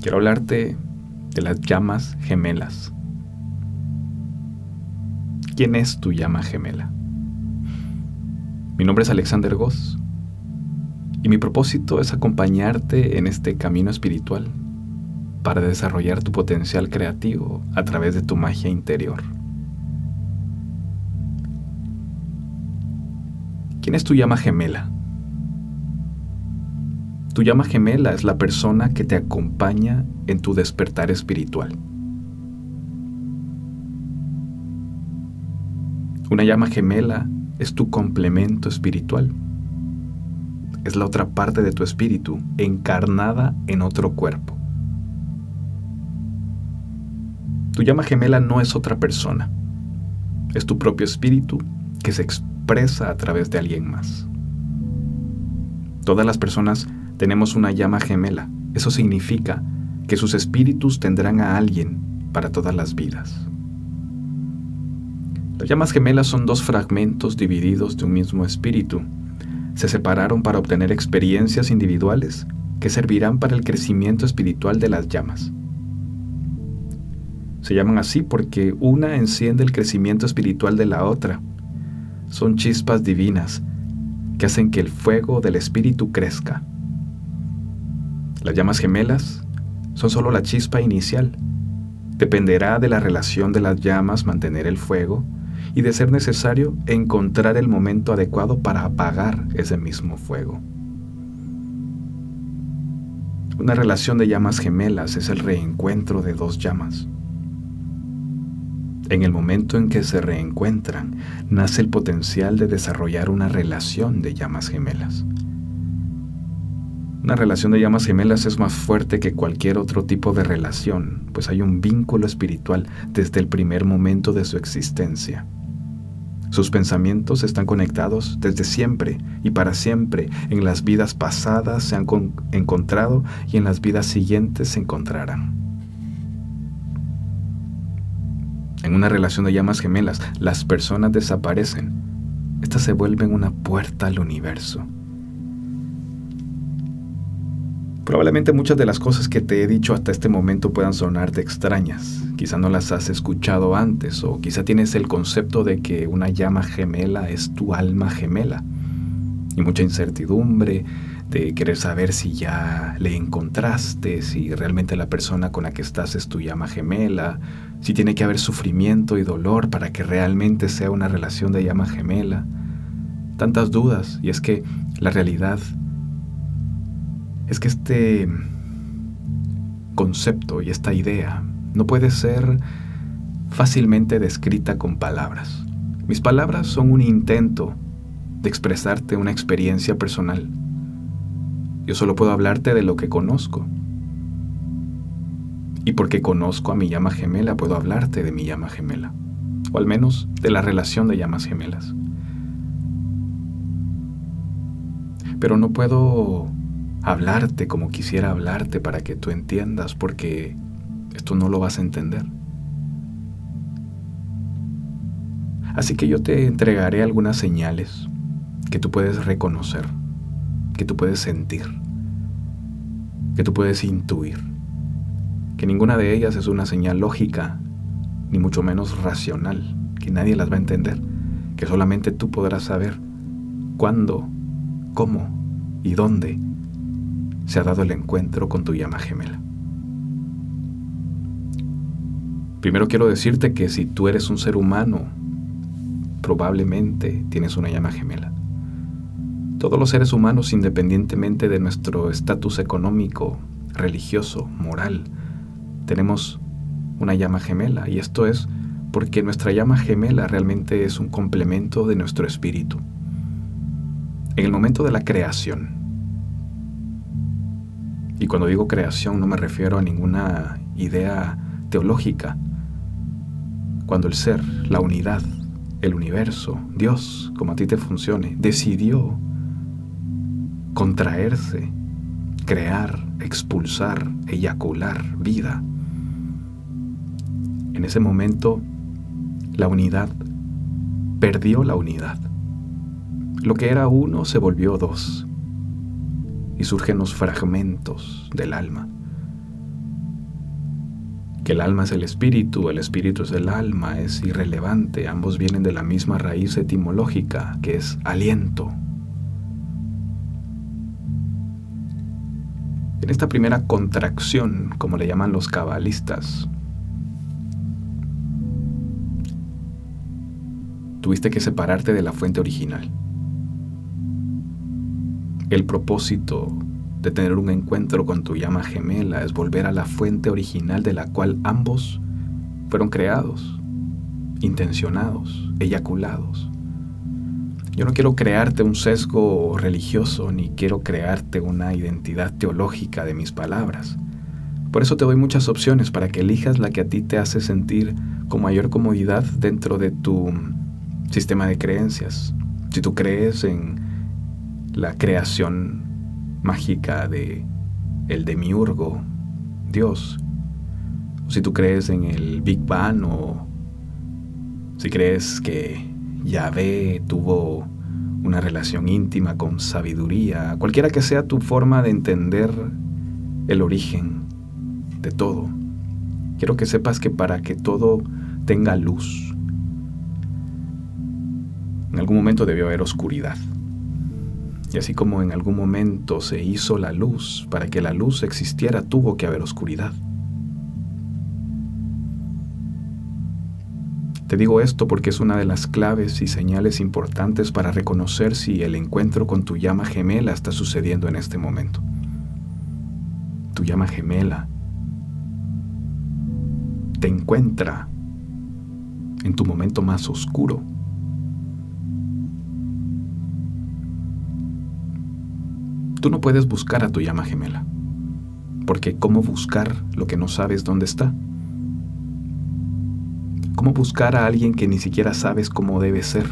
Quiero hablarte de las llamas gemelas. ¿Quién es tu llama gemela? Mi nombre es Alexander Goss y mi propósito es acompañarte en este camino espiritual para desarrollar tu potencial creativo a través de tu magia interior. ¿Quién es tu llama gemela? Tu llama gemela es la persona que te acompaña en tu despertar espiritual. Una llama gemela es tu complemento espiritual. Es la otra parte de tu espíritu encarnada en otro cuerpo. Tu llama gemela no es otra persona. Es tu propio espíritu que se expresa a través de alguien más. Todas las personas tenemos una llama gemela. Eso significa que sus espíritus tendrán a alguien para todas las vidas. Las llamas gemelas son dos fragmentos divididos de un mismo espíritu. Se separaron para obtener experiencias individuales que servirán para el crecimiento espiritual de las llamas. Se llaman así porque una enciende el crecimiento espiritual de la otra. Son chispas divinas que hacen que el fuego del espíritu crezca. Las llamas gemelas son solo la chispa inicial. Dependerá de la relación de las llamas mantener el fuego y de ser necesario encontrar el momento adecuado para apagar ese mismo fuego. Una relación de llamas gemelas es el reencuentro de dos llamas. En el momento en que se reencuentran, nace el potencial de desarrollar una relación de llamas gemelas. Una relación de llamas gemelas es más fuerte que cualquier otro tipo de relación, pues hay un vínculo espiritual desde el primer momento de su existencia. Sus pensamientos están conectados desde siempre y para siempre. En las vidas pasadas se han encontrado y en las vidas siguientes se encontrarán. Una relación de llamas gemelas, las personas desaparecen. Estas se vuelven una puerta al universo. Probablemente muchas de las cosas que te he dicho hasta este momento puedan sonarte extrañas. Quizá no las has escuchado antes o quizá tienes el concepto de que una llama gemela es tu alma gemela. Y mucha incertidumbre de querer saber si ya le encontraste, si realmente la persona con la que estás es tu llama gemela, si tiene que haber sufrimiento y dolor para que realmente sea una relación de llama gemela. Tantas dudas y es que la realidad es que este concepto y esta idea no puede ser fácilmente descrita con palabras. Mis palabras son un intento de expresarte una experiencia personal. Yo solo puedo hablarte de lo que conozco. Y porque conozco a mi llama gemela, puedo hablarte de mi llama gemela. O al menos de la relación de llamas gemelas. Pero no puedo hablarte como quisiera hablarte para que tú entiendas, porque esto no lo vas a entender. Así que yo te entregaré algunas señales que tú puedes reconocer, que tú puedes sentir, que tú puedes intuir, que ninguna de ellas es una señal lógica, ni mucho menos racional, que nadie las va a entender, que solamente tú podrás saber cuándo, cómo y dónde se ha dado el encuentro con tu llama gemela. Primero quiero decirte que si tú eres un ser humano, probablemente tienes una llama gemela. Todos los seres humanos, independientemente de nuestro estatus económico, religioso, moral, tenemos una llama gemela y esto es porque nuestra llama gemela realmente es un complemento de nuestro espíritu. En el momento de la creación, y cuando digo creación no me refiero a ninguna idea teológica. Cuando el ser, la unidad, el universo, Dios, como a ti te funcione, decidió contraerse, crear, expulsar, eyacular vida. En ese momento, la unidad perdió la unidad. lo que era uno se volvió dos y surgen los fragmentos del alma. Que el alma es el espíritu, el espíritu es el alma, es irrelevante, ambos vienen de la misma raíz etimológica, que es aliento. En esta primera contracción, como le llaman los cabalistas, tuviste que separarte de la fuente original. El propósito de tener un encuentro con tu llama gemela es volver a la fuente original de la cual ambos fueron creados, intencionados, eyaculados. Yo no quiero crearte un sesgo religioso ni quiero crearte una identidad teológica de mis palabras. Por eso te doy muchas opciones para que elijas la que a ti te hace sentir con mayor comodidad dentro de tu sistema de creencias. Si tú crees en la creación mágica de el demiurgo, Dios. O si tú crees en el Big Bang o si crees que Yahvé tuvo una relación íntima con sabiduría, cualquiera que sea tu forma de entender el origen de todo. Quiero que sepas que para que todo tenga luz, en algún momento debió haber oscuridad. Y así como en algún momento se hizo la luz, para que la luz existiera tuvo que haber oscuridad. Te digo esto porque es una de las claves y señales importantes para reconocer si el encuentro con tu llama gemela está sucediendo en este momento. Tu llama gemela te encuentra en tu momento más oscuro Tú no puedes buscar a tu llama gemela, porque ¿cómo buscar lo que no sabes dónde está? ¿Cómo buscar a alguien que ni siquiera sabes cómo debe ser?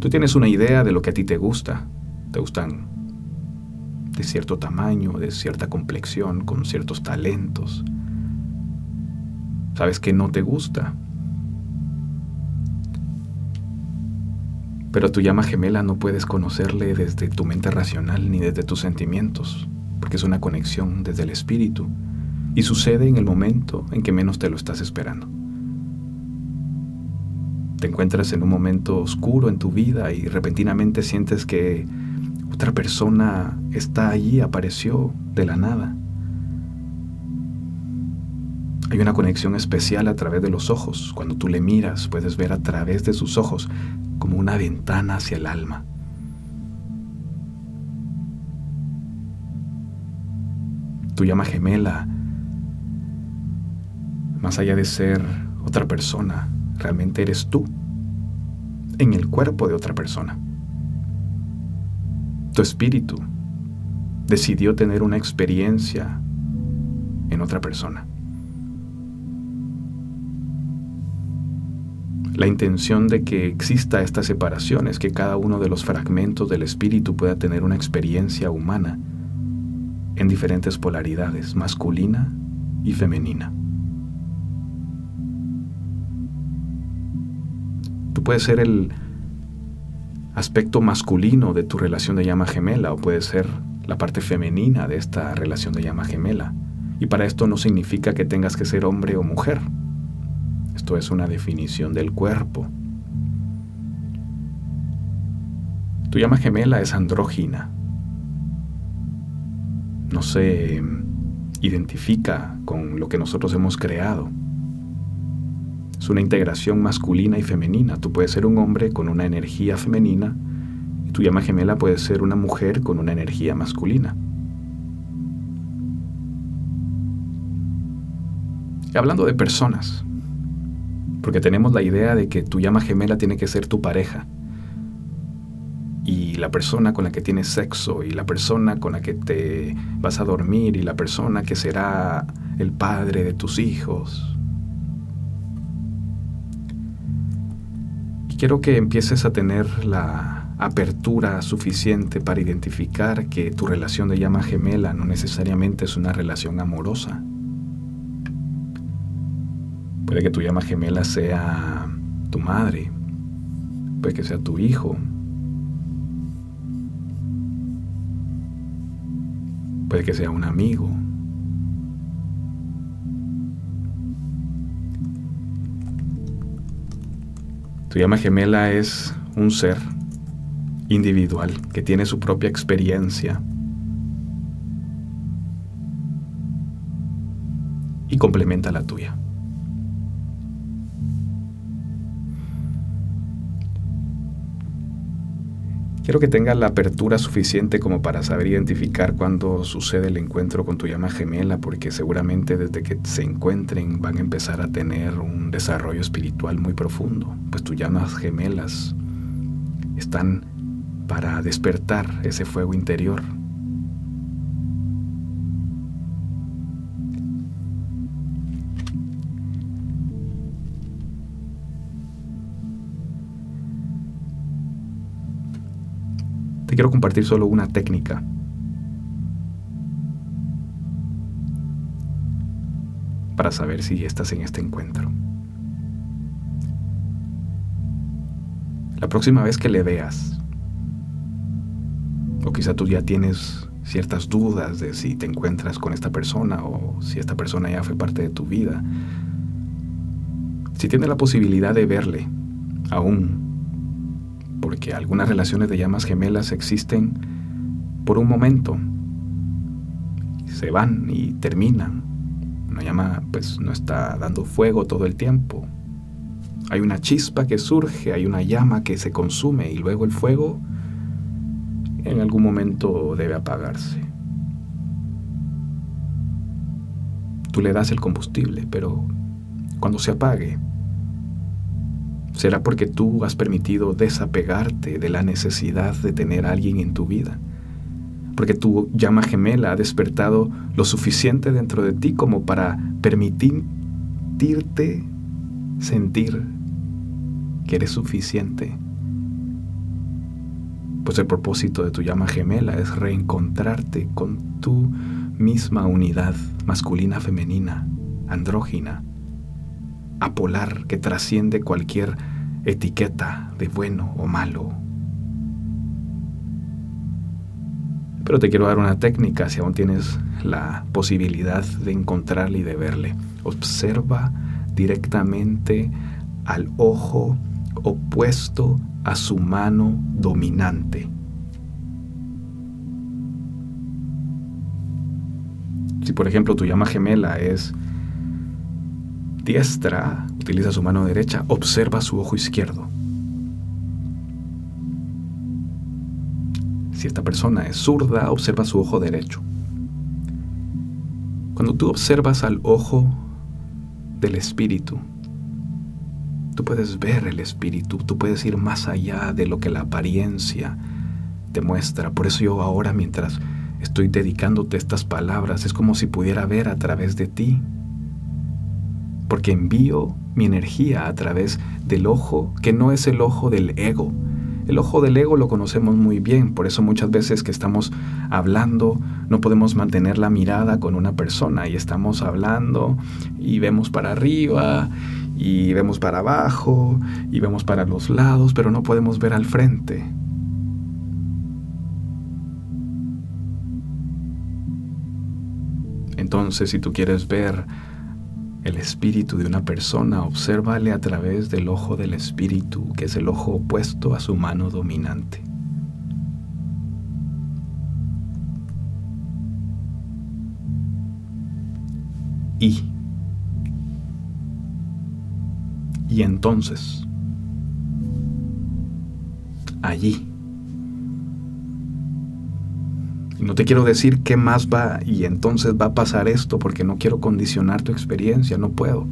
Tú tienes una idea de lo que a ti te gusta. Te gustan de cierto tamaño, de cierta complexión, con ciertos talentos. Sabes que no te gusta, Pero tu llama gemela no puedes conocerle desde tu mente racional ni desde tus sentimientos, porque es una conexión desde el espíritu y sucede en el momento en que menos te lo estás esperando. Te encuentras en un momento oscuro en tu vida y repentinamente sientes que otra persona está allí, apareció de la nada. Hay una conexión especial a través de los ojos. Cuando tú le miras, puedes ver a través de sus ojos como una ventana hacia el alma. Tu llama gemela, más allá de ser otra persona, realmente eres tú en el cuerpo de otra persona. Tu espíritu decidió tener una experiencia en otra persona. La intención de que exista esta separación es que cada uno de los fragmentos del espíritu pueda tener una experiencia humana en diferentes polaridades, masculina y femenina. Tú puedes ser el aspecto masculino de tu relación de llama gemela o puedes ser la parte femenina de esta relación de llama gemela. Y para esto no significa que tengas que ser hombre o mujer. Esto es una definición del cuerpo. Tu llama gemela es andrógina. No se identifica con lo que nosotros hemos creado. Es una integración masculina y femenina. Tú puedes ser un hombre con una energía femenina y tu llama gemela puede ser una mujer con una energía masculina. Hablando de personas, porque tenemos la idea de que tu llama gemela tiene que ser tu pareja. Y la persona con la que tienes sexo, y la persona con la que te vas a dormir, y la persona que será el padre de tus hijos. quiero que empieces a tener la apertura suficiente para identificar que tu relación de llama gemela no necesariamente es una relación amorosa. Puede que tu llama gemela sea tu madre, puede que sea tu hijo, puede que sea un amigo, Tu llama gemela es un ser individual que tiene su propia experiencia y complementa la tuya. Quiero que tengas la apertura suficiente como para saber identificar cuándo sucede el encuentro con tu llama gemela, porque seguramente desde que se encuentren van a empezar a tener un desarrollo espiritual muy profundo, pues tus llamas gemelas están para despertar ese fuego interior Te quiero compartir solo una técnica. para saber si estás en este encuentro. La próxima vez que le veas, o quizá tú ya tienes ciertas dudas de si te encuentras con esta persona o si esta persona ya fue parte de tu vida, si tienes la posibilidad de verle aún porque algunas relaciones de llamas gemelas existen por un momento, se van y terminan. Una llama pues no está dando fuego todo el tiempo. Hay una chispa que surge, hay una llama que se consume y luego el fuego en algún momento debe apagarse. Tú le das el combustible, pero cuando se apague, será porque tú has permitido desapegarte de la necesidad de tener a alguien en tu vida. Porque tu llama gemela ha despertado lo suficiente dentro de ti como para permitirte sentir que eres suficiente. Pues el propósito de tu llama gemela es reencontrarte con tu misma unidad masculina, femenina, andrógina, apolar que trasciende cualquier etiqueta de bueno o malo. Pero te quiero dar una técnica si aún tienes la posibilidad de encontrarle y de verle. Observa directamente al ojo opuesto a su mano dominante. Si por ejemplo tu llama gemela es diestra, utiliza su mano derecha, observa su ojo izquierdo. Si esta persona es zurda, observa su ojo derecho. Cuando tú observas al ojo del espíritu, tú puedes ver el espíritu, tú puedes ir más allá de lo que la apariencia te muestra. Por eso yo ahora, mientras estoy dedicándote estas palabras, es como si pudiera ver a través de ti porque envío mi energía a través del ojo, que no es el ojo del ego. El ojo del ego lo conocemos muy bien, por eso muchas veces que estamos hablando no podemos mantener la mirada con una persona y estamos hablando y vemos para arriba y vemos para abajo y vemos para los lados, pero no podemos ver al frente. Entonces, si tú quieres ver el espíritu de una persona, obsérvale a través del ojo del espíritu, que es el ojo opuesto a su mano dominante. Y, y entonces, allí, no te quiero decir qué más va y entonces va a pasar esto porque no quiero condicionar tu experiencia, no puedo.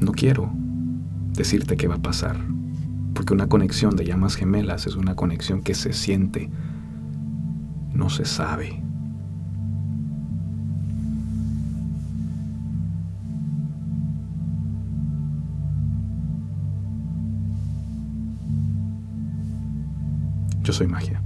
No quiero decirte qué va a pasar, porque una conexión de llamas gemelas es una conexión que se siente, no se sabe. Yo soy magia.